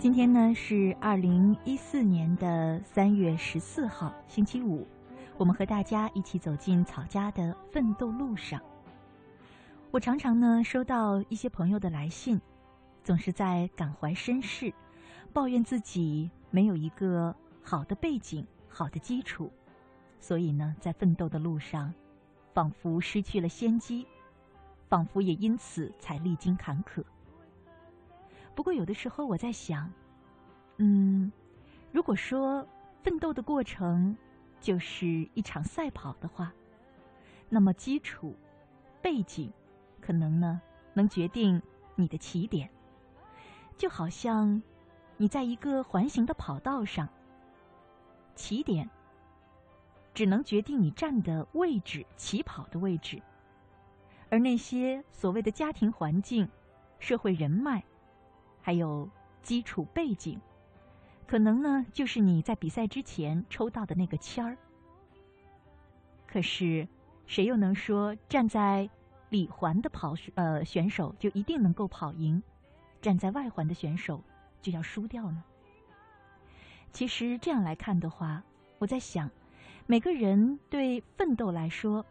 今天呢是二零一四年的三月十四号，星期五。我们和大家一起走进草家的奋斗路上。我常常呢收到一些朋友的来信，总是在感怀身世，抱怨自己没有一个好的背景、好的基础，所以呢在奋斗的路上，仿佛失去了先机，仿佛也因此才历经坎坷。不过有的时候我在想，嗯，如果说奋斗的过程就是一场赛跑的话，那么基础、背景可能呢能决定你的起点，就好像你在一个环形的跑道上，起点只能决定你站的位置、起跑的位置，而那些所谓的家庭环境、社会人脉。还有基础背景，可能呢就是你在比赛之前抽到的那个签儿。可是，谁又能说站在里环的跑呃选手就一定能够跑赢，站在外环的选手就要输掉呢？其实这样来看的话，我在想，每个人对奋斗来说，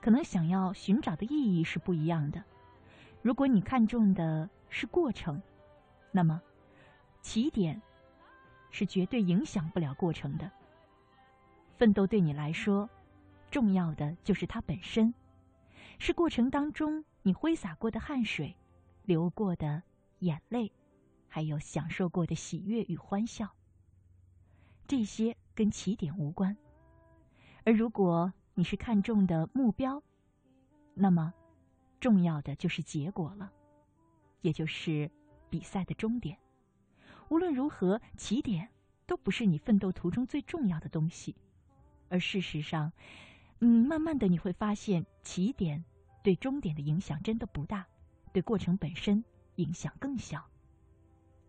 可能想要寻找的意义是不一样的。如果你看重的是过程，那么，起点是绝对影响不了过程的。奋斗对你来说，重要的就是它本身，是过程当中你挥洒过的汗水、流过的眼泪，还有享受过的喜悦与欢笑。这些跟起点无关。而如果你是看重的目标，那么重要的就是结果了，也就是。比赛的终点，无论如何，起点都不是你奋斗途中最重要的东西。而事实上，嗯，慢慢的你会发现，起点对终点的影响真的不大，对过程本身影响更小。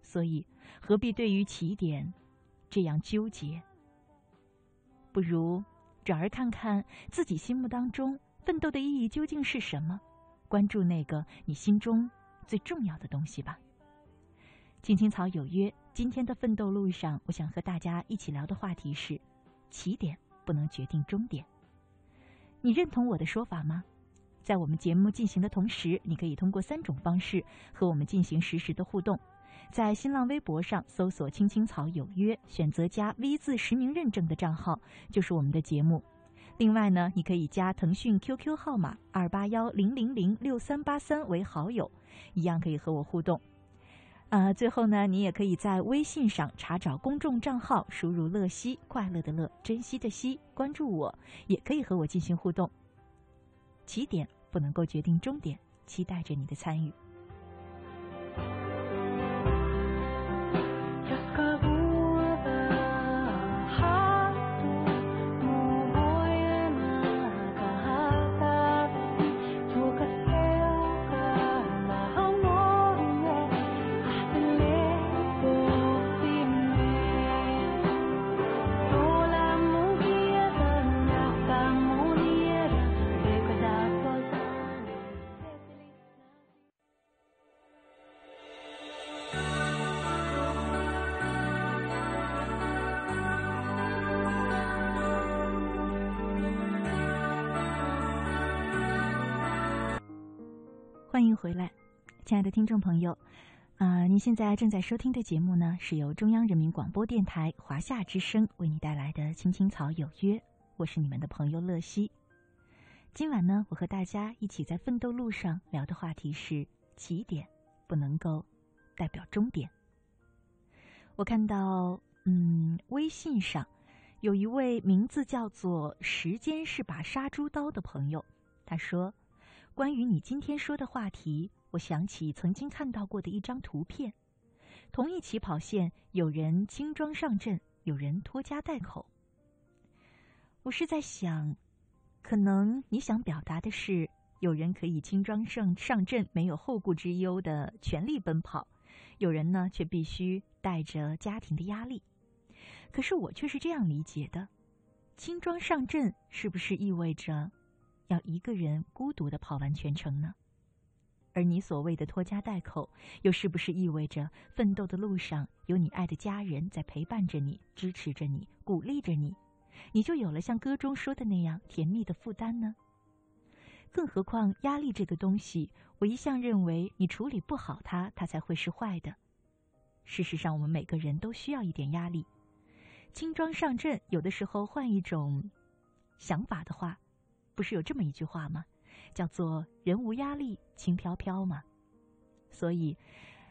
所以，何必对于起点这样纠结？不如转而看看自己心目当中奋斗的意义究竟是什么，关注那个你心中最重要的东西吧。青青草有约，今天的奋斗路上，我想和大家一起聊的话题是：起点不能决定终点。你认同我的说法吗？在我们节目进行的同时，你可以通过三种方式和我们进行实时的互动。在新浪微博上搜索“青青草有约”，选择加 V 字实名认证的账号，就是我们的节目。另外呢，你可以加腾讯 QQ 号码二八幺零零零六三八三为好友，一样可以和我互动。啊，最后呢，你也可以在微信上查找公众账号，输入“乐西”，快乐的乐，珍惜的惜，关注我，也可以和我进行互动。起点不能够决定终点，期待着你的参与。回来，亲爱的听众朋友，啊，您现在正在收听的节目呢，是由中央人民广播电台华夏之声为你带来的《青青草有约》，我是你们的朋友乐西。今晚呢，我和大家一起在奋斗路上聊的话题是：起点不能够代表终点。我看到，嗯，微信上有一位名字叫做“时间是把杀猪刀”的朋友，他说。关于你今天说的话题，我想起曾经看到过的一张图片：同一起跑线，有人轻装上阵，有人拖家带口。我是在想，可能你想表达的是，有人可以轻装上上阵，没有后顾之忧的全力奔跑；有人呢，却必须带着家庭的压力。可是我却是这样理解的：轻装上阵，是不是意味着？要一个人孤独的跑完全程呢？而你所谓的拖家带口，又是不是意味着奋斗的路上有你爱的家人在陪伴着你、支持着你、鼓励着你，你就有了像歌中说的那样甜蜜的负担呢？更何况压力这个东西，我一向认为你处理不好它，它才会是坏的。事实上，我们每个人都需要一点压力。轻装上阵，有的时候换一种想法的话，不是有这么一句话吗？叫做“人无压力，轻飘飘”嘛。所以，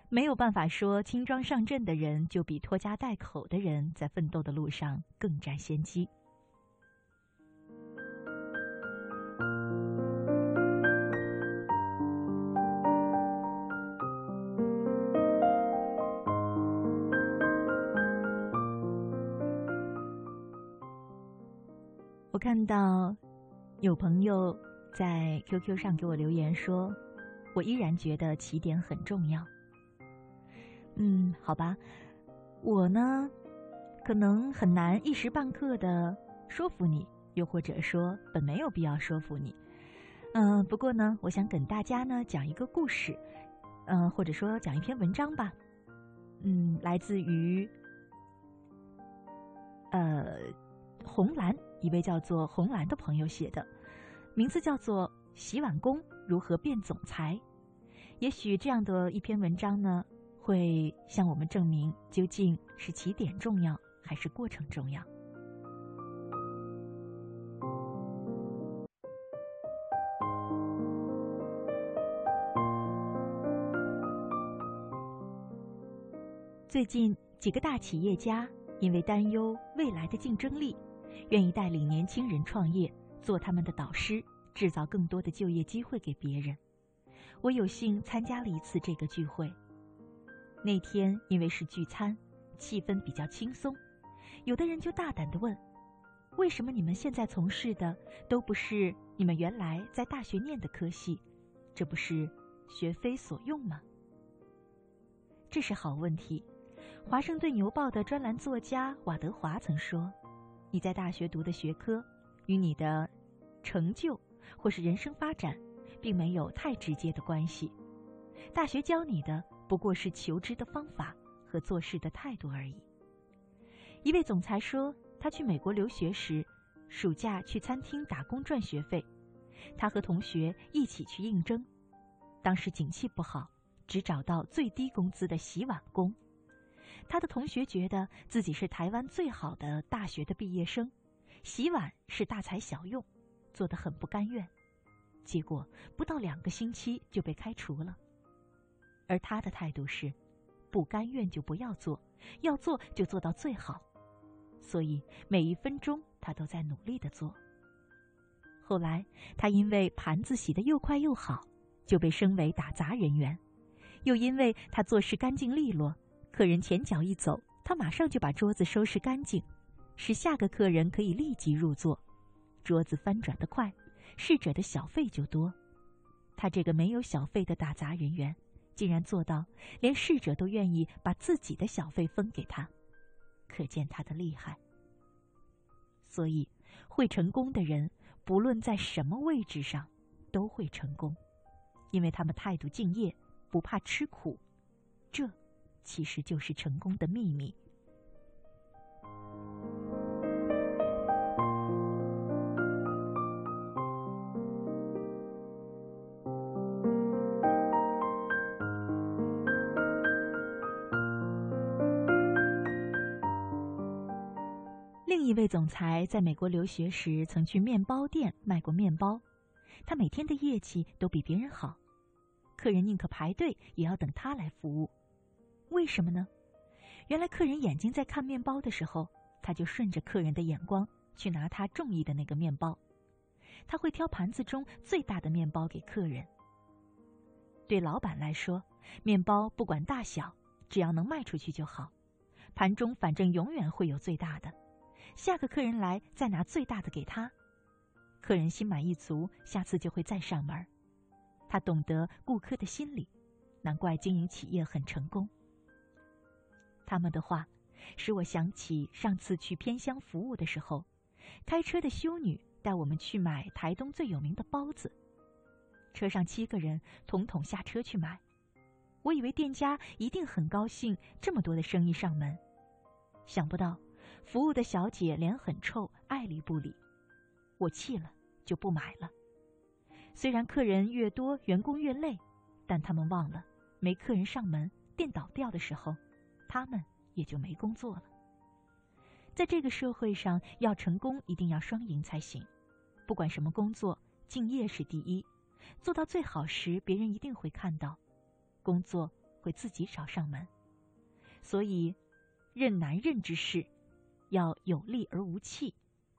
没有办法说轻装上阵的人就比拖家带口的人在奋斗的路上更占先机。我看到有朋友。在 QQ 上给我留言说：“我依然觉得起点很重要。”嗯，好吧，我呢，可能很难一时半刻的说服你，又或者说本没有必要说服你。嗯，不过呢，我想跟大家呢讲一个故事，嗯，或者说讲一篇文章吧。嗯，来自于呃红蓝一位叫做红蓝的朋友写的。名字叫做《洗碗工如何变总裁》，也许这样的一篇文章呢，会向我们证明究竟是起点重要还是过程重要。最近，几个大企业家因为担忧未来的竞争力，愿意带领年轻人创业。做他们的导师，制造更多的就业机会给别人。我有幸参加了一次这个聚会。那天因为是聚餐，气氛比较轻松，有的人就大胆地问：“为什么你们现在从事的都不是你们原来在大学念的科系？这不是学非所用吗？”这是好问题。华盛顿邮报的专栏作家瓦德华曾说：“你在大学读的学科。”与你的成就或是人生发展，并没有太直接的关系。大学教你的不过是求知的方法和做事的态度而已。一位总裁说，他去美国留学时，暑假去餐厅打工赚学费。他和同学一起去应征，当时景气不好，只找到最低工资的洗碗工。他的同学觉得自己是台湾最好的大学的毕业生。洗碗是大材小用，做得很不甘愿，结果不到两个星期就被开除了。而他的态度是，不甘愿就不要做，要做就做到最好，所以每一分钟他都在努力的做。后来他因为盘子洗得又快又好，就被升为打杂人员，又因为他做事干净利落，客人前脚一走，他马上就把桌子收拾干净。使下个客人可以立即入座，桌子翻转得快，侍者的小费就多。他这个没有小费的打杂人员，竟然做到连侍者都愿意把自己的小费分给他，可见他的厉害。所以，会成功的人，不论在什么位置上，都会成功，因为他们态度敬业，不怕吃苦。这，其实就是成功的秘密。另一位总裁在美国留学时，曾去面包店卖过面包。他每天的业绩都比别人好，客人宁可排队也要等他来服务。为什么呢？原来客人眼睛在看面包的时候，他就顺着客人的眼光去拿他中意的那个面包。他会挑盘子中最大的面包给客人。对老板来说，面包不管大小，只要能卖出去就好。盘中反正永远会有最大的。下个客人来，再拿最大的给他，客人心满意足，下次就会再上门。他懂得顾客的心理，难怪经营企业很成功。他们的话，使我想起上次去偏乡服务的时候，开车的修女带我们去买台东最有名的包子。车上七个人统统下车去买。我以为店家一定很高兴，这么多的生意上门，想不到服务的小姐脸很臭，爱理不理。我气了，就不买了。虽然客人越多，员工越累，但他们忘了，没客人上门，店倒掉的时候，他们也就没工作了。在这个社会上，要成功一定要双赢才行。不管什么工作，敬业是第一，做到最好时，别人一定会看到。工作会自己找上门，所以任难任之事要有力而无气，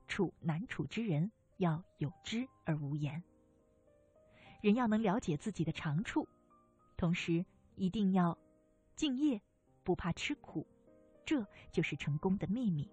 处难处之人要有知而无言。人要能了解自己的长处，同时一定要敬业，不怕吃苦，这就是成功的秘密。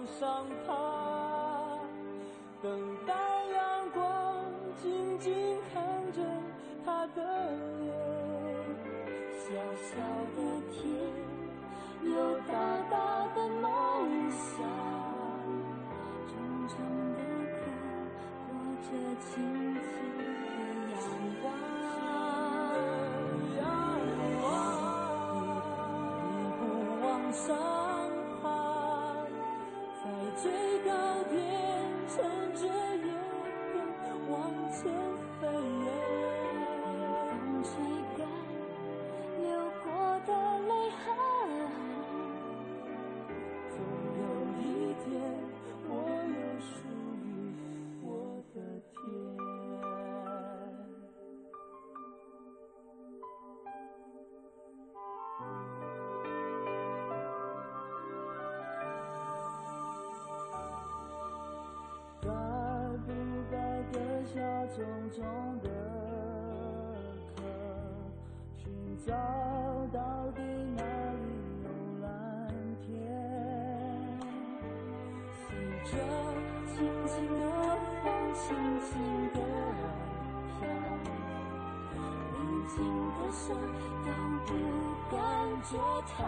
往上爬，等待阳光，静静看着他的脸。小小的天，有大大的梦想。重重的课，裹着轻轻的阳光。一步一步往上。最高点，乘着阳光往前飞。的伤都不感觉疼。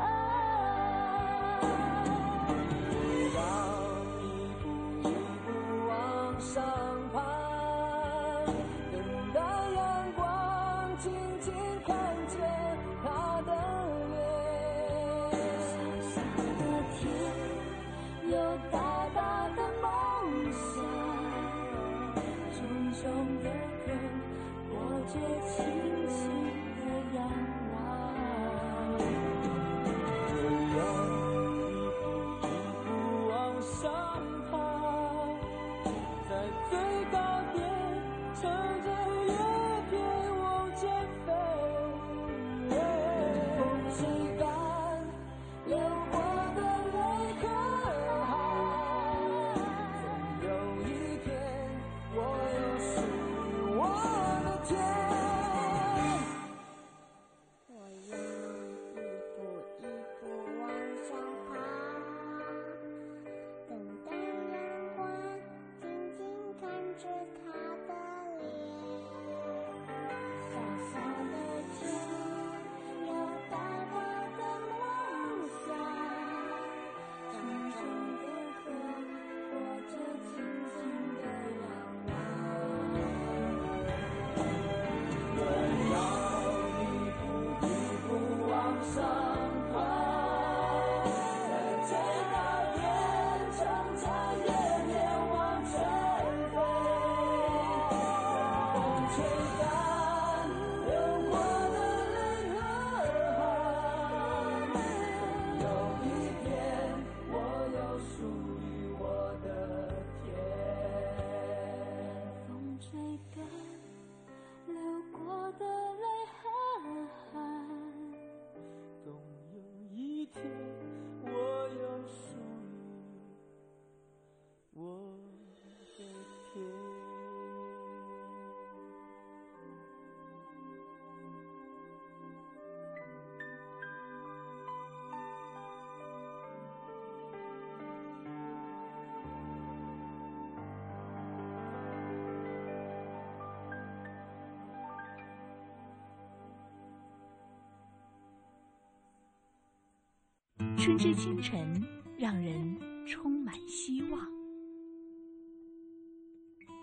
春之清晨，让人充满希望；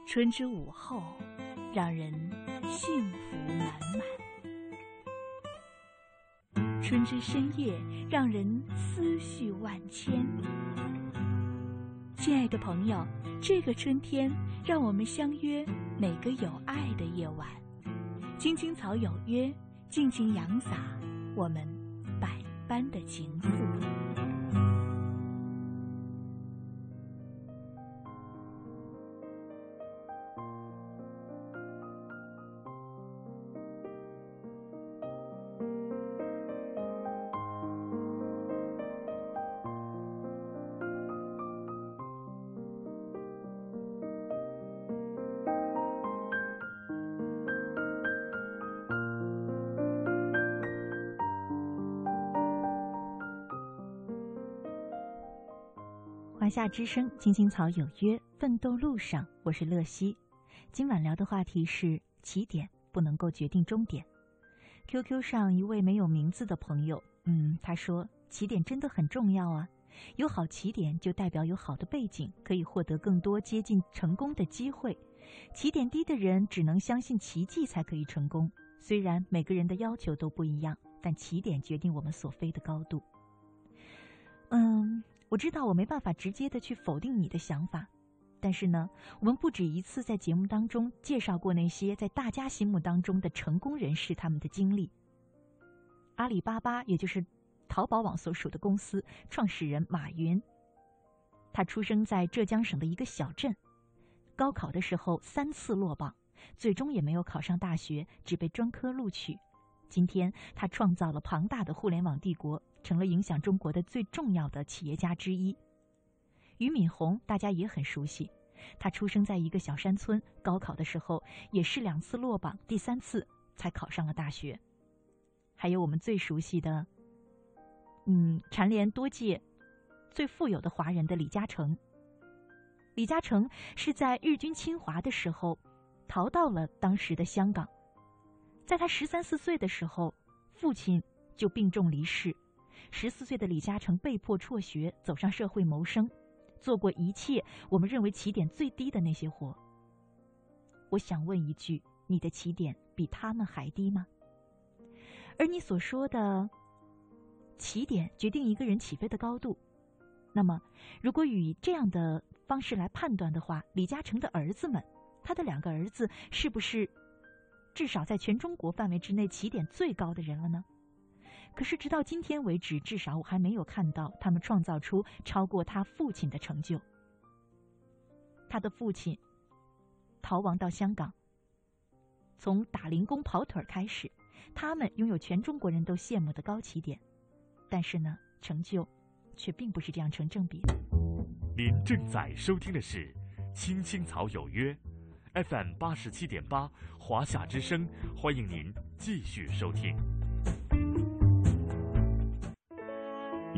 春之午后，让人幸福满满；春之深夜，让人思绪万千。亲爱的朋友，这个春天，让我们相约每个有爱的夜晚，青青草有约，尽情扬洒我们。情愫情愫。夏之声，青青草有约，奋斗路上，我是乐西。今晚聊的话题是起点不能够决定终点。QQ 上一位没有名字的朋友，嗯，他说起点真的很重要啊，有好起点就代表有好的背景，可以获得更多接近成功的机会。起点低的人只能相信奇迹才可以成功。虽然每个人的要求都不一样，但起点决定我们所飞的高度。嗯。我知道我没办法直接的去否定你的想法，但是呢，我们不止一次在节目当中介绍过那些在大家心目当中的成功人士他们的经历。阿里巴巴，也就是淘宝网所属的公司创始人马云，他出生在浙江省的一个小镇，高考的时候三次落榜，最终也没有考上大学，只被专科录取。今天，他创造了庞大的互联网帝国。成了影响中国的最重要的企业家之一。俞敏洪大家也很熟悉，他出生在一个小山村，高考的时候也是两次落榜，第三次才考上了大学。还有我们最熟悉的，嗯，蝉联多届最富有的华人的李嘉诚。李嘉诚是在日军侵华的时候逃到了当时的香港，在他十三四岁的时候，父亲就病重离世。十四岁的李嘉诚被迫辍学，走上社会谋生，做过一切我们认为起点最低的那些活。我想问一句：你的起点比他们还低吗？而你所说的起点决定一个人起飞的高度，那么如果以这样的方式来判断的话，李嘉诚的儿子们，他的两个儿子是不是至少在全中国范围之内起点最高的人了呢？可是，直到今天为止，至少我还没有看到他们创造出超过他父亲的成就。他的父亲逃亡到香港，从打零工跑腿开始，他们拥有全中国人都羡慕的高起点，但是呢，成就却并不是这样成正比。您正在收听的是《青青草有约》，FM 八十七点八，华夏之声，欢迎您继续收听。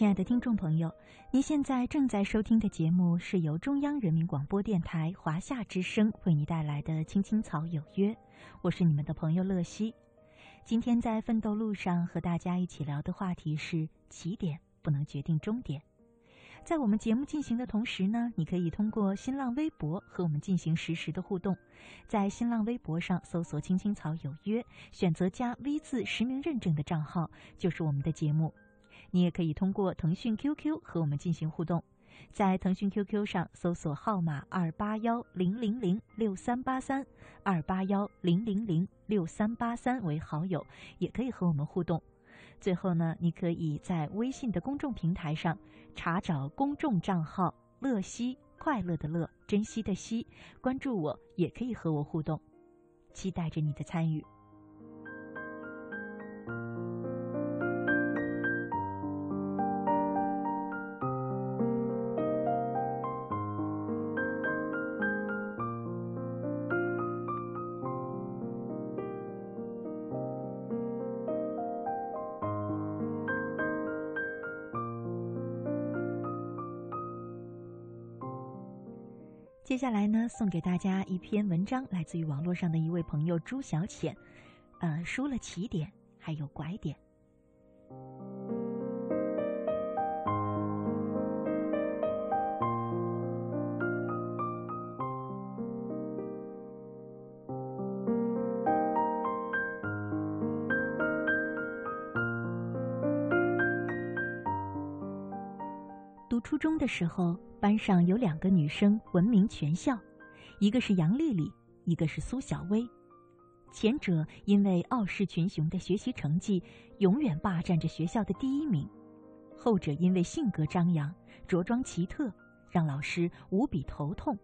亲爱的听众朋友，您现在正在收听的节目是由中央人民广播电台华夏之声为你带来的《青青草有约》，我是你们的朋友乐西。今天在奋斗路上和大家一起聊的话题是：起点不能决定终点。在我们节目进行的同时呢，你可以通过新浪微博和我们进行实时的互动。在新浪微博上搜索“青青草有约”，选择加 V 字实名认证的账号，就是我们的节目。你也可以通过腾讯 QQ 和我们进行互动，在腾讯 QQ 上搜索号码二八幺零零零六三八三，二八幺零零零六三八三为好友，也可以和我们互动。最后呢，你可以在微信的公众平台上查找公众账号“乐西快乐的乐珍惜的惜”，关注我，也可以和我互动，期待着你的参与。接下来呢，送给大家一篇文章，来自于网络上的一位朋友朱小浅，呃，输了起点，还有拐点。读初中的时候。班上有两个女生闻名全校，一个是杨丽丽，一个是苏小薇。前者因为傲视群雄的学习成绩，永远霸占着学校的第一名；后者因为性格张扬、着装奇特，让老师无比头痛。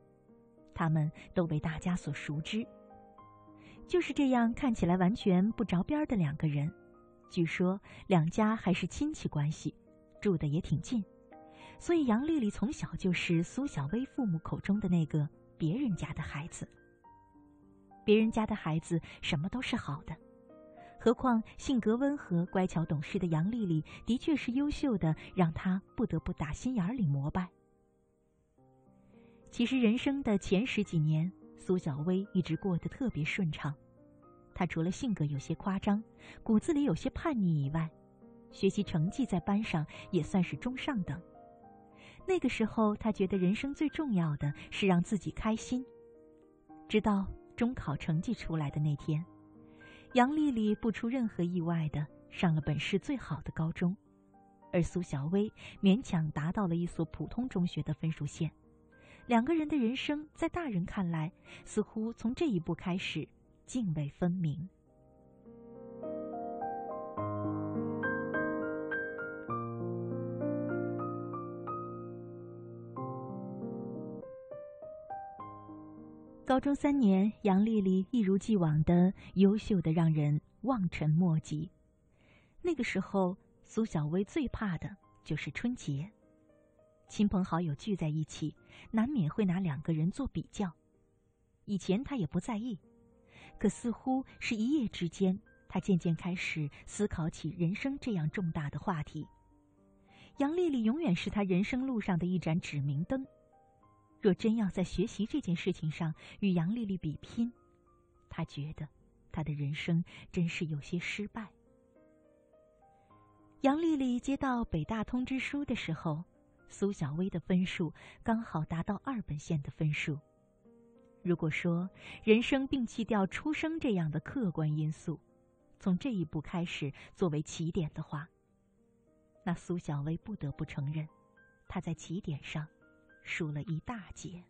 他们都被大家所熟知。就是这样看起来完全不着边的两个人，据说两家还是亲戚关系，住的也挺近。所以，杨丽丽从小就是苏小薇父母口中的那个别人家的孩子。别人家的孩子什么都是好的，何况性格温和、乖巧懂事的杨丽丽的确是优秀的，让她不得不打心眼里膜拜。其实，人生的前十几年，苏小薇一直过得特别顺畅。她除了性格有些夸张，骨子里有些叛逆以外，学习成绩在班上也算是中上等。那个时候，他觉得人生最重要的是让自己开心。直到中考成绩出来的那天，杨丽丽不出任何意外的上了本市最好的高中，而苏小薇勉强达到了一所普通中学的分数线。两个人的人生，在大人看来，似乎从这一步开始泾渭分明。高中三年，杨丽丽一如既往的优秀的让人望尘莫及。那个时候，苏小薇最怕的就是春节。亲朋好友聚在一起，难免会拿两个人做比较。以前她也不在意，可似乎是一夜之间，她渐渐开始思考起人生这样重大的话题。杨丽丽永远是她人生路上的一盏指明灯。若真要在学习这件事情上与杨丽丽比拼，她觉得她的人生真是有些失败。杨丽丽接到北大通知书的时候。苏小薇的分数刚好达到二本线的分数。如果说人生摒弃掉出生这样的客观因素，从这一步开始作为起点的话，那苏小薇不得不承认，她在起点上输了一大截。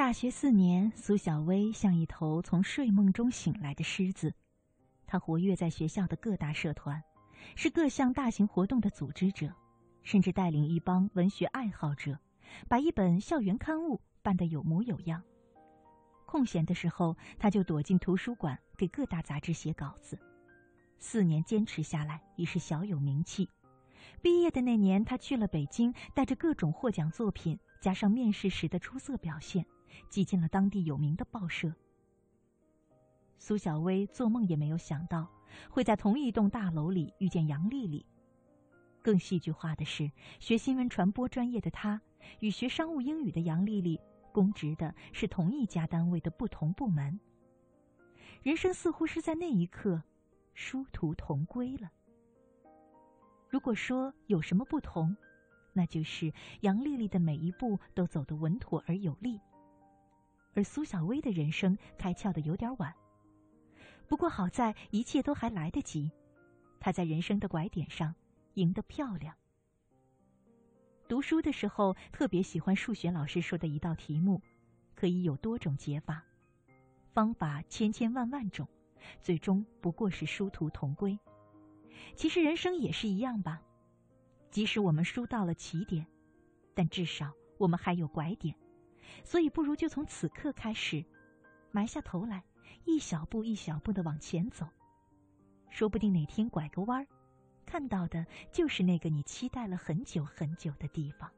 大学四年，苏小薇像一头从睡梦中醒来的狮子。她活跃在学校的各大社团，是各项大型活动的组织者，甚至带领一帮文学爱好者，把一本校园刊物办得有模有样。空闲的时候，他就躲进图书馆给各大杂志写稿子。四年坚持下来，已是小有名气。毕业的那年，他去了北京，带着各种获奖作品，加上面试时的出色表现。挤进了当地有名的报社。苏小薇做梦也没有想到，会在同一栋大楼里遇见杨丽丽。更戏剧化的是，学新闻传播专业的她，与学商务英语的杨丽丽，公职的是同一家单位的不同部门。人生似乎是在那一刻，殊途同归了。如果说有什么不同，那就是杨丽丽的每一步都走得稳妥而有力。而苏小薇的人生开窍的有点晚，不过好在一切都还来得及。她在人生的拐点上赢得漂亮。读书的时候特别喜欢数学老师说的一道题目，可以有多种解法，方法千千万万种，最终不过是殊途同归。其实人生也是一样吧，即使我们输到了起点，但至少我们还有拐点。所以，不如就从此刻开始，埋下头来，一小步一小步的往前走。说不定哪天拐个弯，看到的就是那个你期待了很久很久的地方。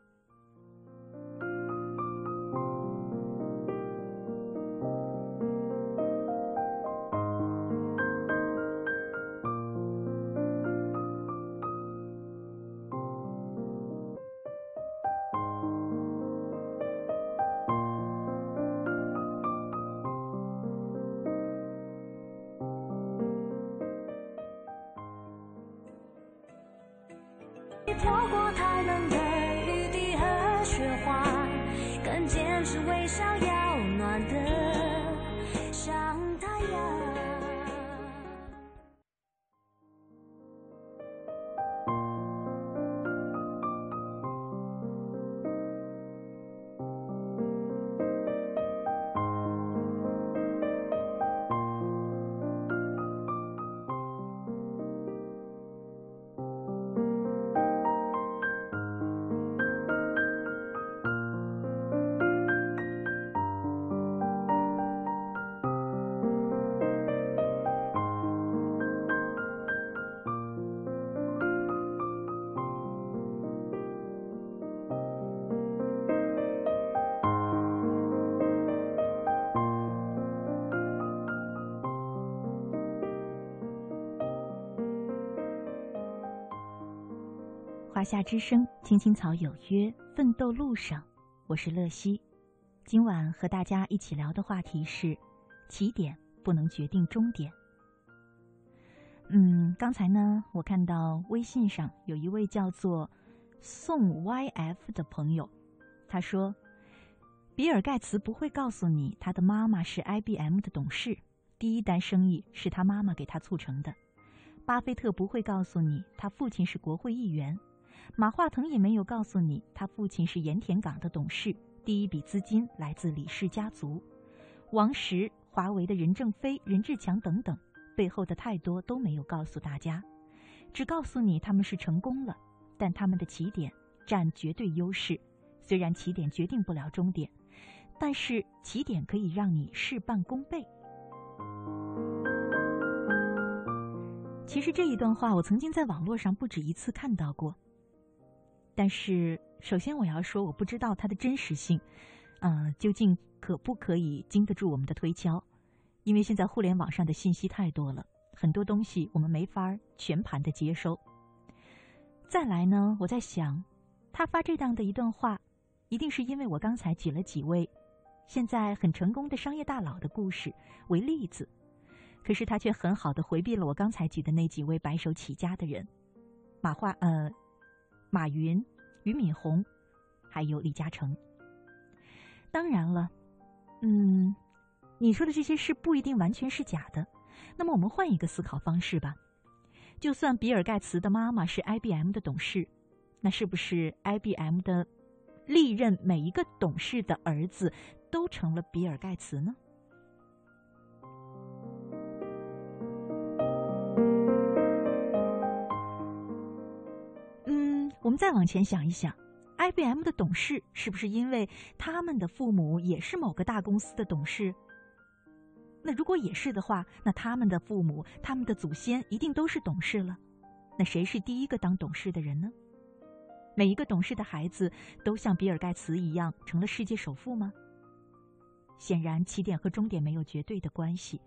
华夏之声，青青草有约，奋斗路上，我是乐西。今晚和大家一起聊的话题是：起点不能决定终点。嗯，刚才呢，我看到微信上有一位叫做宋 YF 的朋友，他说：“比尔盖茨不会告诉你他的妈妈是 IBM 的董事，第一单生意是他妈妈给他促成的。巴菲特不会告诉你他父亲是国会议员。”马化腾也没有告诉你，他父亲是盐田港的董事，第一笔资金来自李氏家族。王石、华为的任正非、任志强等等，背后的太多都没有告诉大家，只告诉你他们是成功了，但他们的起点占绝对优势。虽然起点决定不了终点，但是起点可以让你事半功倍。其实这一段话，我曾经在网络上不止一次看到过。但是，首先我要说，我不知道它的真实性，呃，究竟可不可以经得住我们的推敲？因为现在互联网上的信息太多了，很多东西我们没法全盘的接收。再来呢，我在想，他发这样的一段话，一定是因为我刚才举了几位现在很成功的商业大佬的故事为例子，可是他却很好的回避了我刚才举的那几位白手起家的人，马化呃。马云、俞敏洪，还有李嘉诚。当然了，嗯，你说的这些事不一定完全是假的。那么我们换一个思考方式吧，就算比尔盖茨的妈妈是 IBM 的董事，那是不是 IBM 的历任每一个董事的儿子都成了比尔盖茨呢？我们再往前想一想，IBM 的董事是不是因为他们的父母也是某个大公司的董事？那如果也是的话，那他们的父母、他们的祖先一定都是董事了。那谁是第一个当董事的人呢？每一个董事的孩子都像比尔盖茨一样成了世界首富吗？显然，起点和终点没有绝对的关系。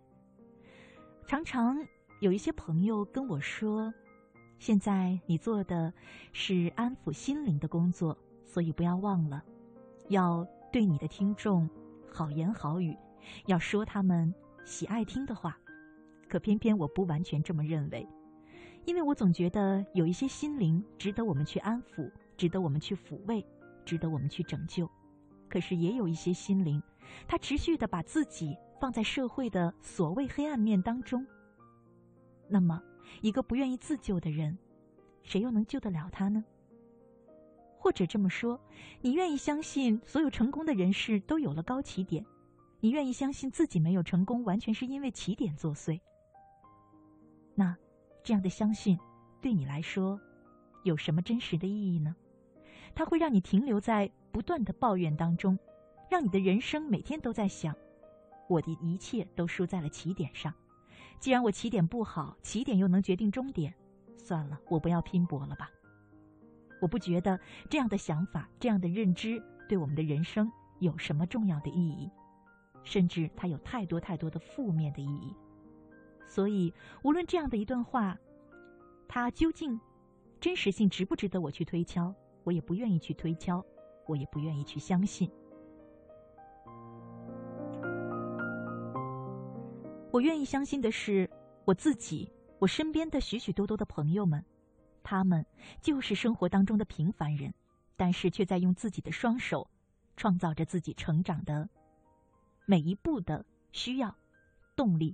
常常有一些朋友跟我说。现在你做的是安抚心灵的工作，所以不要忘了，要对你的听众好言好语，要说他们喜爱听的话。可偏偏我不完全这么认为，因为我总觉得有一些心灵值得我们去安抚，值得我们去抚慰，值得我们去拯救。可是也有一些心灵，它持续的把自己放在社会的所谓黑暗面当中。那么。一个不愿意自救的人，谁又能救得了他呢？或者这么说，你愿意相信所有成功的人士都有了高起点？你愿意相信自己没有成功，完全是因为起点作祟？那这样的相信，对你来说，有什么真实的意义呢？它会让你停留在不断的抱怨当中，让你的人生每天都在想：我的一切都输在了起点上。既然我起点不好，起点又能决定终点，算了，我不要拼搏了吧。我不觉得这样的想法、这样的认知对我们的人生有什么重要的意义，甚至它有太多太多的负面的意义。所以，无论这样的一段话，它究竟真实性值不值得我去推敲，我也不愿意去推敲，我也不愿意去相信。我愿意相信的是，我自己，我身边的许许多多的朋友们，他们就是生活当中的平凡人，但是却在用自己的双手，创造着自己成长的每一步的需要、动力，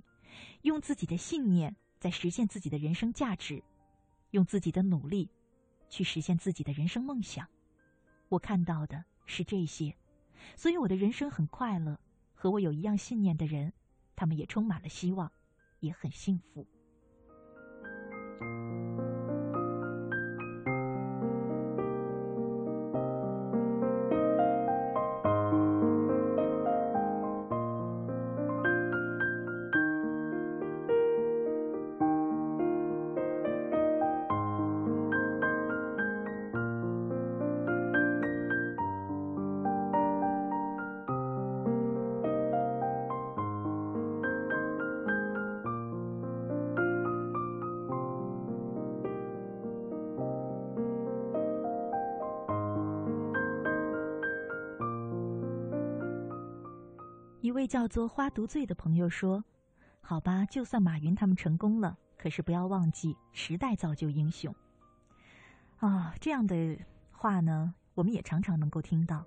用自己的信念在实现自己的人生价值，用自己的努力去实现自己的人生梦想。我看到的是这些，所以我的人生很快乐。和我有一样信念的人。他们也充满了希望，也很幸福。叫做花独醉的朋友说：“好吧，就算马云他们成功了，可是不要忘记时代造就英雄。”啊，这样的话呢，我们也常常能够听到。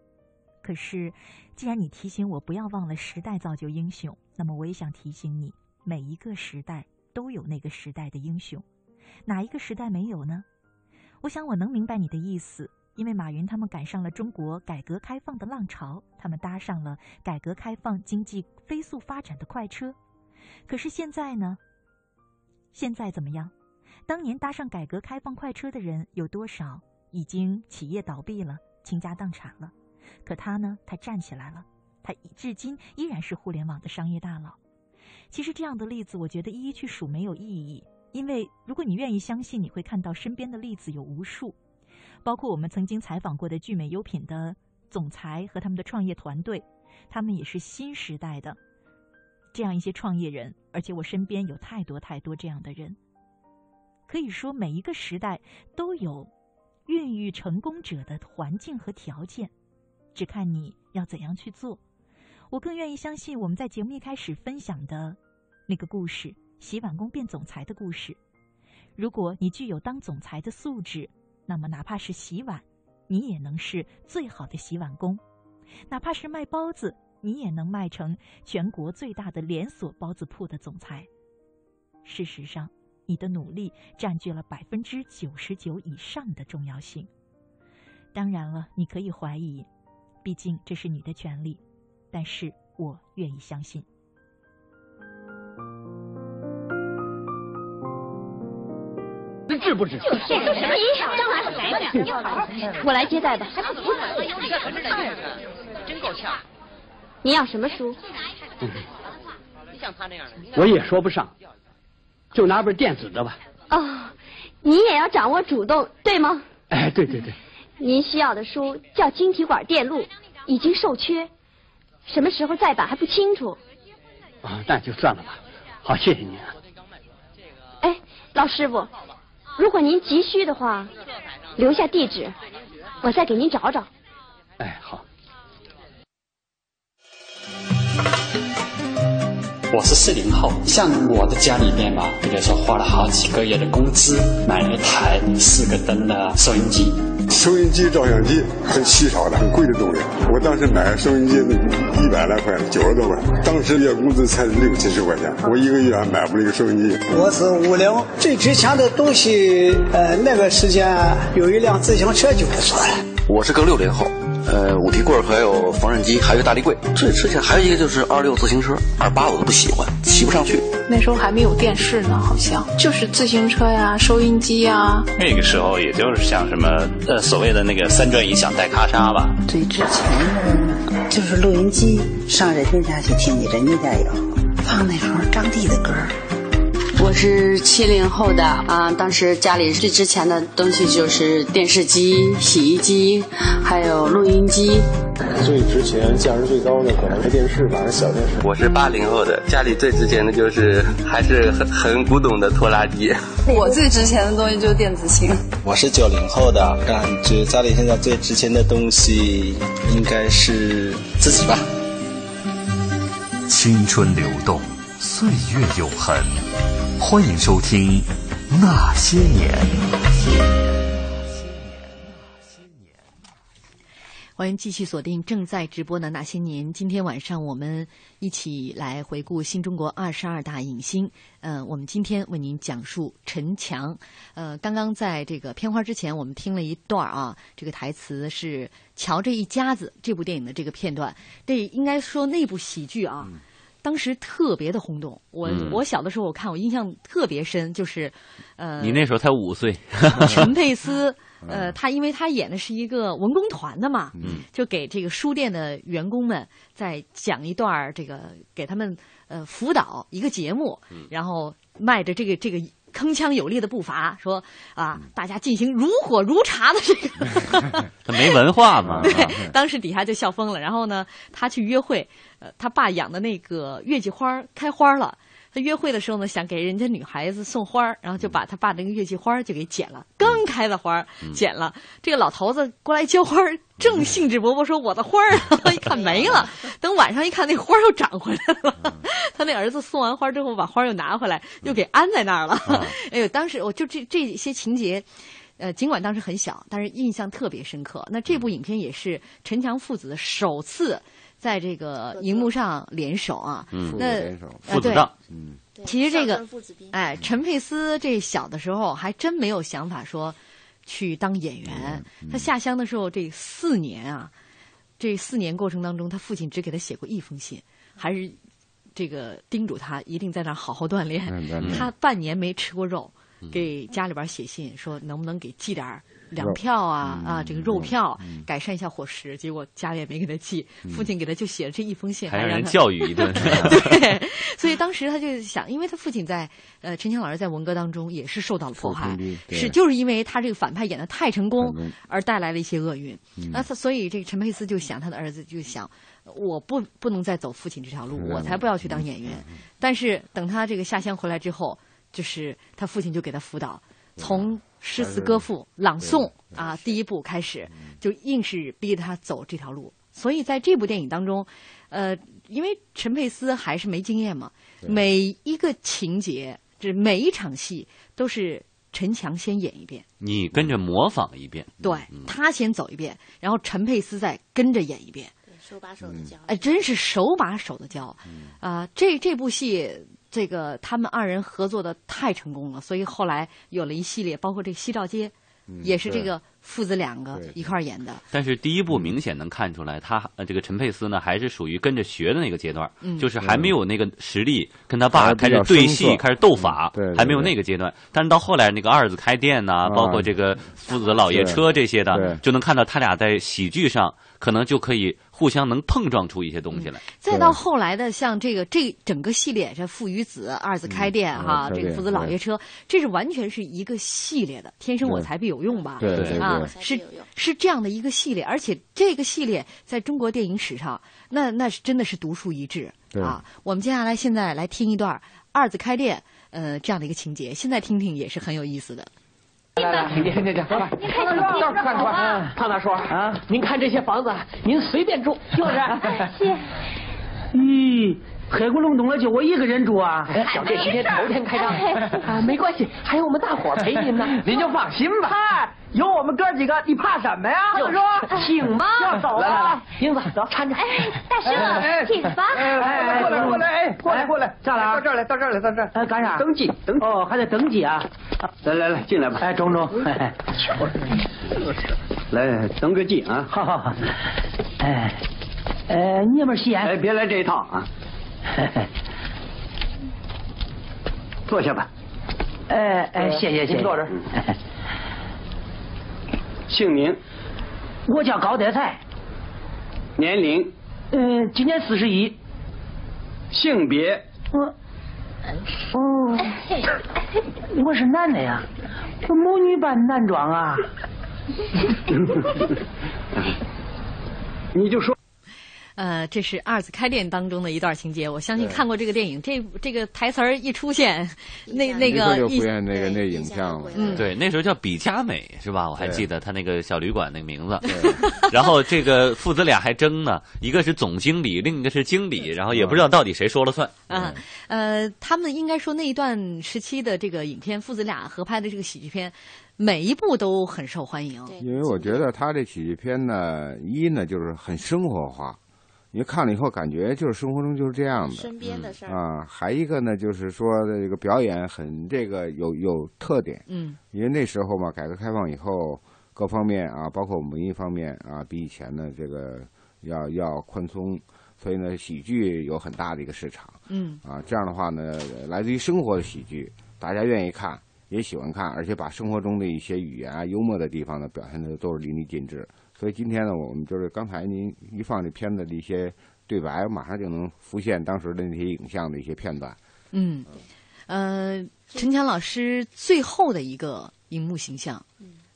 可是，既然你提醒我不要忘了时代造就英雄，那么我也想提醒你，每一个时代都有那个时代的英雄，哪一个时代没有呢？我想我能明白你的意思。因为马云他们赶上了中国改革开放的浪潮，他们搭上了改革开放经济飞速发展的快车。可是现在呢？现在怎么样？当年搭上改革开放快车的人有多少？已经企业倒闭了，倾家荡产了。可他呢？他站起来了，他至今依然是互联网的商业大佬。其实这样的例子，我觉得一一去数没有意义，因为如果你愿意相信，你会看到身边的例子有无数。包括我们曾经采访过的聚美优品的总裁和他们的创业团队，他们也是新时代的这样一些创业人，而且我身边有太多太多这样的人。可以说，每一个时代都有孕育成功者的环境和条件，只看你要怎样去做。我更愿意相信我们在节目一开始分享的那个故事——洗碗工变总裁的故事。如果你具有当总裁的素质，那么，哪怕是洗碗，你也能是最好的洗碗工；哪怕是卖包子，你也能卖成全国最大的连锁包子铺的总裁。事实上，你的努力占据了百分之九十九以上的重要性。当然了，你可以怀疑，毕竟这是你的权利，但是我愿意相信。值不值？咦，张兰，我来接待吧。真够呛。你要什么书？像他那样的，我也说不上。就拿本电子的吧。哦，你也要掌握主动，对吗？哎，对对对。您需要的书叫《晶体管电路》，已经售缺，什么时候再版还不清楚。啊，那就算了吧。好，谢谢您啊。哎，老师傅。如果您急需的话，留下地址，我再给您找找。哎，好。我是四零后，像我的家里边嘛，比如说花了好几个月的工资买了一台四个灯的收音机。收音机、照相机很稀少的、很贵的东西。我当时买收音机一百来块，九十多块。当时月工资才六七十块钱，我一个月还买不了一个收音机。我是五零，最值钱的东西，呃，那个时间有一辆自行车就不错了。我是个六零后。呃，五提柜还有缝纫机，还有个大立柜。最之前还有一个就是二六自行车，二八我都不喜欢，骑不上去。那时候还没有电视呢，好像就是自行车呀、收音机呀。那个时候也就是像什么呃所谓的那个三转一响带咔嚓吧。最之前的就是录音机，上人家家去听去，人家家有放那时候张帝的歌。我是七零后的啊，当时家里最值钱的东西就是电视机、洗衣机，还有录音机。最值钱、价值最高的可能是电视吧，是小电视。我是八零后的，家里最值钱的就是还是很很古董的拖拉机。我最值钱的东西就是电子琴。我是九零后的，感觉家里现在最值钱的东西应该是自己吧。青春流动，岁月永恒。欢迎收听《那些年》。欢迎继续锁定正在直播的《那些年》。今天晚上我们一起来回顾新中国二十二大影星。呃，我们今天为您讲述陈强。呃，刚刚在这个片花之前，我们听了一段啊，这个台词是《瞧这一家子》这部电影的这个片段。这应该说那部喜剧啊。当时特别的轰动，我我小的时候我看我印象特别深，就是，呃，你那时候才五岁，陈佩斯，呃，他因为他演的是一个文工团的嘛，嗯，就给这个书店的员工们在讲一段这个给他们呃辅导一个节目，然后迈着这个这个。铿锵有力的步伐，说啊，大家进行如火如茶的这个，他没文化嘛？对，当时底下就笑疯了。然后呢，他去约会，呃，他爸养的那个月季花开花了。他约会的时候呢，想给人家女孩子送花然后就把他爸那个月季花就给剪了，刚开的花剪了。这个老头子过来浇花正兴致勃勃说：“我的花儿。”一看没了，等晚上一看，那花又长回来了。他那儿子送完花之后，把花又拿回来，又给安在那儿了。哎呦，当时我就这这些情节。呃，尽管当时很小，但是印象特别深刻。那这部影片也是陈强父子首次在这个荧幕上联手啊。嗯，那联手，父子档。嗯，其实这个，哎，陈佩斯这小的时候还真没有想法说去当演员。他下乡的时候这四年啊，这四年过程当中，他父亲只给他写过一封信，还是这个叮嘱他一定在那儿好好锻炼。他半年没吃过肉。给家里边写信说能不能给寄点粮票啊啊这个肉票改善一下伙食，结果家里也没给他寄，父亲给他就写了这一封信，还让人教育一顿。对，所以当时他就想，因为他父亲在呃陈强老师在文革当中也是受到了迫害，是就是因为他这个反派演的太成功而带来了一些厄运。那他所以这个陈佩斯就想他的儿子就想，我不不能再走父亲这条路，我才不要去当演员。但是等他这个下乡回来之后。就是他父亲就给他辅导，从诗词歌赋、朗诵啊第一步开始，就硬是逼着他走这条路。所以在这部电影当中，呃，因为陈佩斯还是没经验嘛，每一个情节，这每一场戏都是陈强先演一遍，你跟着模仿一遍，对他先走一遍，然后陈佩斯再跟着演一遍，手把手的教，哎，真是手把手的教啊！这这部戏。这个他们二人合作的太成功了，所以后来有了一系列，包括这个《西照街》，也是这个父子两个一块儿演的。但是第一部明显能看出来，他呃这个陈佩斯呢，还是属于跟着学的那个阶段，就是还没有那个实力跟他爸开始对戏、开始斗法，还没有那个阶段。但是到后来那个二子开店呐，包括这个父子老爷车这些的，就能看到他俩在喜剧上可能就可以。互相能碰撞出一些东西来。再到后来的，像这个这整个系列，这父与子、二子开店哈，这个父子老爷车，这是完全是一个系列的。天生我材必有用吧？对对啊，是是这样的一个系列，而且这个系列在中国电影史上，那那是真的是独树一帜啊。我们接下来现在来听一段二子开店呃这样的一个情节，现在听听也是很有意思的。来来，请进，请进，走吧。您看看这看看，胖大叔啊，您看这些房子，您随便住，就是。谢。咦，黑咕隆咚的就我一个人住啊？小店今天头天开张啊，没关系，还有我们大伙陪您呢，您就放心吧。有我们哥几个，你怕什么呀？就说，请吧。要走了，英子，走，搀着。哎，大师，请吧。哎，过来，过来，哎，过来，过来，下来啊！到这儿来，到这儿来，到这儿。哎，干啥？登记，登记。哦，还得登记啊。来来来，进来吧。哎，中中。来，登个记啊。好好好。哎，呃，你们先。哎，别来这一套啊。坐下吧。哎哎，谢谢谢谢。坐这儿。姓名，我叫高德才。年龄，嗯，今年四十一。性别，我，哦，我是男的呀，我母女扮男装啊。你就说。呃，这是二次开店当中的一段情节。我相信看过这个电影，这这个台词儿一出现，那那个就出现那个那影像了。嗯，对，那时候叫比佳美是吧？我还记得他那个小旅馆那个名字。然后这个父子俩还争呢，一个是总经理，另一个是经理，然后也不知道到底谁说了算。啊，呃，他们应该说那一段时期的这个影片，父子俩合拍的这个喜剧片，每一部都很受欢迎。因为我觉得他这喜剧片呢，一呢就是很生活化。你看了以后，感觉就是生活中就是这样的，身边的事儿啊。还一个呢，就是说这个表演很这个有有特点，嗯，因为那时候嘛，改革开放以后，各方面啊，包括文艺方面啊，比以前呢这个要要宽松，所以呢，喜剧有很大的一个市场，嗯，啊，这样的话呢，来自于生活的喜剧，大家愿意看，也喜欢看，而且把生活中的一些语言啊、幽默的地方呢，表现的都是淋漓尽致。所以今天呢，我们就是刚才您一放这片子的一些对白，马上就能浮现当时的那些影像的一些片段。嗯，呃，陈强老师最后的一个荧幕形象，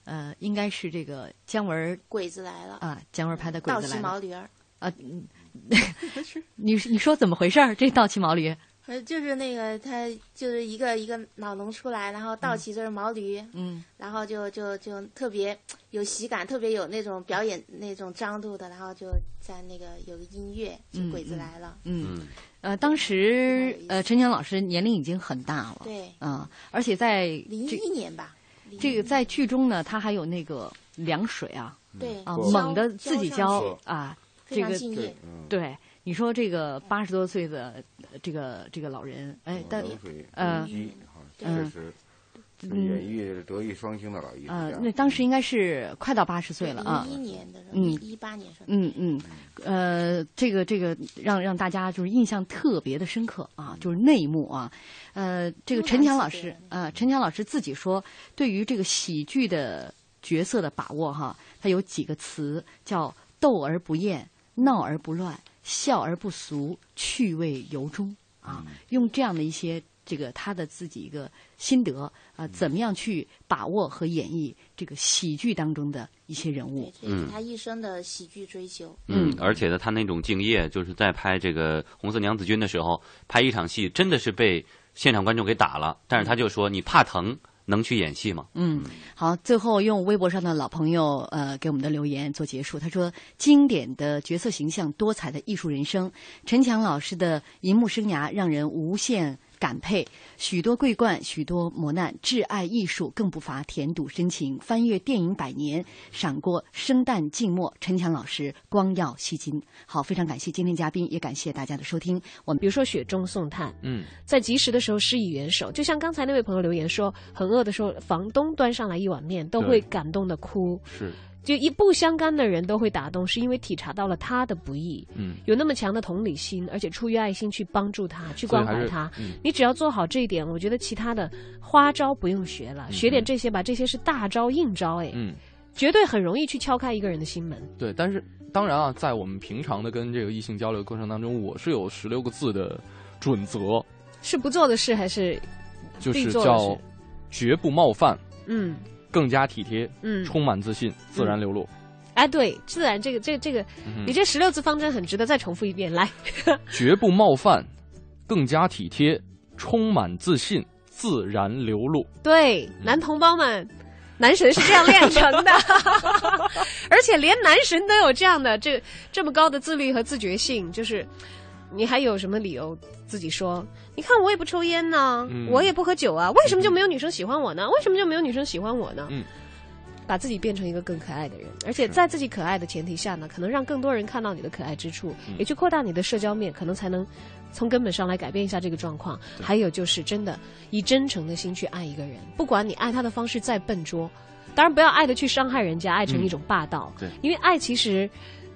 呃，应该是这个姜文鬼子来了啊，姜文拍的鬼子来了。倒骑毛驴儿啊，你你说怎么回事儿？这倒骑毛驴？呃，就是那个他就是一个一个老农出来，然后倒骑着毛驴，嗯，然后就就就特别有喜感，特别有那种表演那种张度的，然后就在那个有个音乐，就鬼子来了，嗯，呃，当时呃陈强老师年龄已经很大了，对，啊，而且在零一年吧，这个在剧中呢，他还有那个凉水啊，对啊，猛的自己浇啊，这个对。你说这个八十多岁的这个这个老人，哎，但呃，确实，演艺德艺双馨的老艺术呃，那当时应该是快到八十岁了啊，一年的，嗯，一八年嗯嗯，呃，这个这个让让大家就是印象特别的深刻啊，就是那一幕啊，呃，这个陈强老师啊，陈强老师自己说，对于这个喜剧的角色的把握哈，他有几个词叫逗而不厌，闹而不乱。笑而不俗，趣味由衷啊！用这样的一些这个他的自己一个心得啊，怎么样去把握和演绎这个喜剧当中的一些人物？嗯，他一生的喜剧追求。嗯，而且呢，他那种敬业，就是在拍这个《红色娘子军》的时候，拍一场戏真的是被现场观众给打了，但是他就说：“你怕疼。”能去演戏吗？嗯，好，最后用微博上的老朋友呃给我们的留言做结束。他说：“经典的角色形象，多彩的艺术人生，陈强老师的银幕生涯让人无限。”感佩许多桂冠，许多磨难，挚爱艺术，更不乏甜笃深情。翻阅电影百年，闪过生旦净末，陈强老师光耀吸睛。好，非常感谢今天嘉宾，也感谢大家的收听。我们比如说雪中送炭，嗯，在及时的时候施以援手，就像刚才那位朋友留言说，很饿的时候，房东端上来一碗面，都会感动的哭。是。就一不相干的人都会打动，是因为体察到了他的不易，嗯，有那么强的同理心，而且出于爱心去帮助他，去关怀他。你只要做好这一点，我觉得其他的花招不用学了，学点这些吧，这些是大招硬招，哎，嗯，绝对很容易去敲开一个人的心门。对，但是当然啊，在我们平常的跟这个异性交流过程当中，我是有十六个字的准则，是不做的事还是就是叫绝不冒犯，嗯。更加体贴，嗯，充满自信，自然流露。哎，对，自然这个，这个，这个，你这十六字方针很值得再重复一遍。来，绝不冒犯，更加体贴，充满自信，自然流露。对，男同胞们，男神是这样练成的，而且连男神都有这样的这这么高的自律和自觉性，就是你还有什么理由自己说？你看我也不抽烟呢，我也不喝酒啊，为什么就没有女生喜欢我呢？为什么就没有女生喜欢我呢？嗯，把自己变成一个更可爱的人，而且在自己可爱的前提下呢，可能让更多人看到你的可爱之处，也去扩大你的社交面，可能才能从根本上来改变一下这个状况。还有就是真的以真诚的心去爱一个人，不管你爱他的方式再笨拙，当然不要爱的去伤害人家，爱成一种霸道。对，因为爱其实，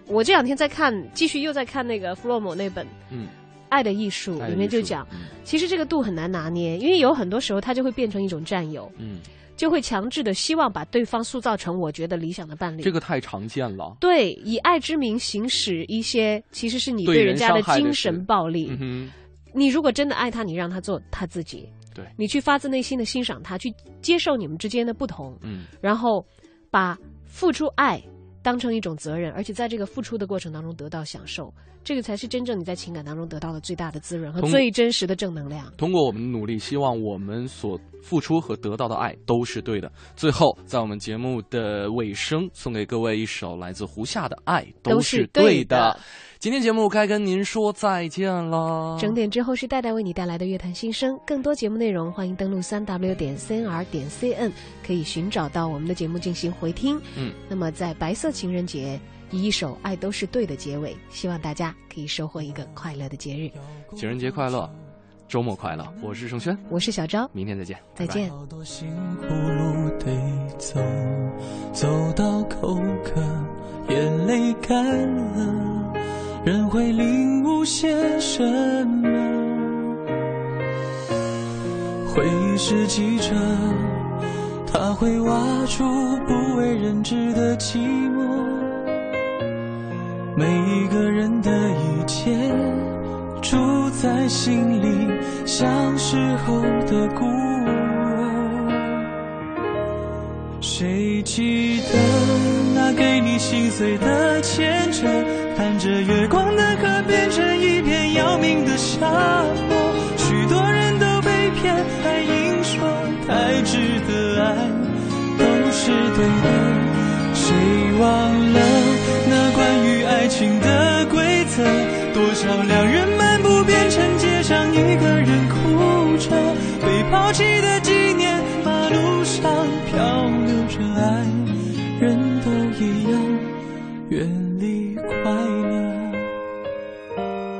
我这两天在看，继续又在看那个弗洛姆那本。嗯。爱的艺术里面就讲，其实这个度很难拿捏，因为有很多时候它就会变成一种占有，嗯，就会强制的希望把对方塑造成我觉得理想的伴侣。这个太常见了。对，以爱之名行使一些其实是你对人家的精神暴力。嗯你如果真的爱他，你让他做他自己，对你去发自内心的欣赏他，去接受你们之间的不同，嗯，然后把付出爱当成一种责任，而且在这个付出的过程当中得到享受。这个才是真正你在情感当中得到的最大的滋润和最真实的正能量。通过我们的努力，希望我们所付出和得到的爱都是对的。最后，在我们节目的尾声，送给各位一首来自胡夏的《爱都是对的》。今天节目该跟您说再见了。整点之后是戴戴为你带来的乐坛新声，更多节目内容欢迎登录三 w 点 cnr 点 cn，可以寻找到我们的节目进行回听。嗯，那么在白色情人节。以一首《爱都是对的》结尾，希望大家可以收获一个快乐的节日。情人节快乐，周末快乐！我是盛轩，我是小昭，明天再见，再见。辛苦路得走，走到口渴，眼泪干了，人会领悟些什么？回忆是记者，他会挖出不为人知的寂寞。每一个人的一切住在心里小时候的孤谁记得那给你心碎的前程看着月光的河变成一片要命的沙漠许多人都被骗还硬说太值得爱都是对的。谁忘了的规则？多少两人漫步变成街上一个人哭着，被抛弃的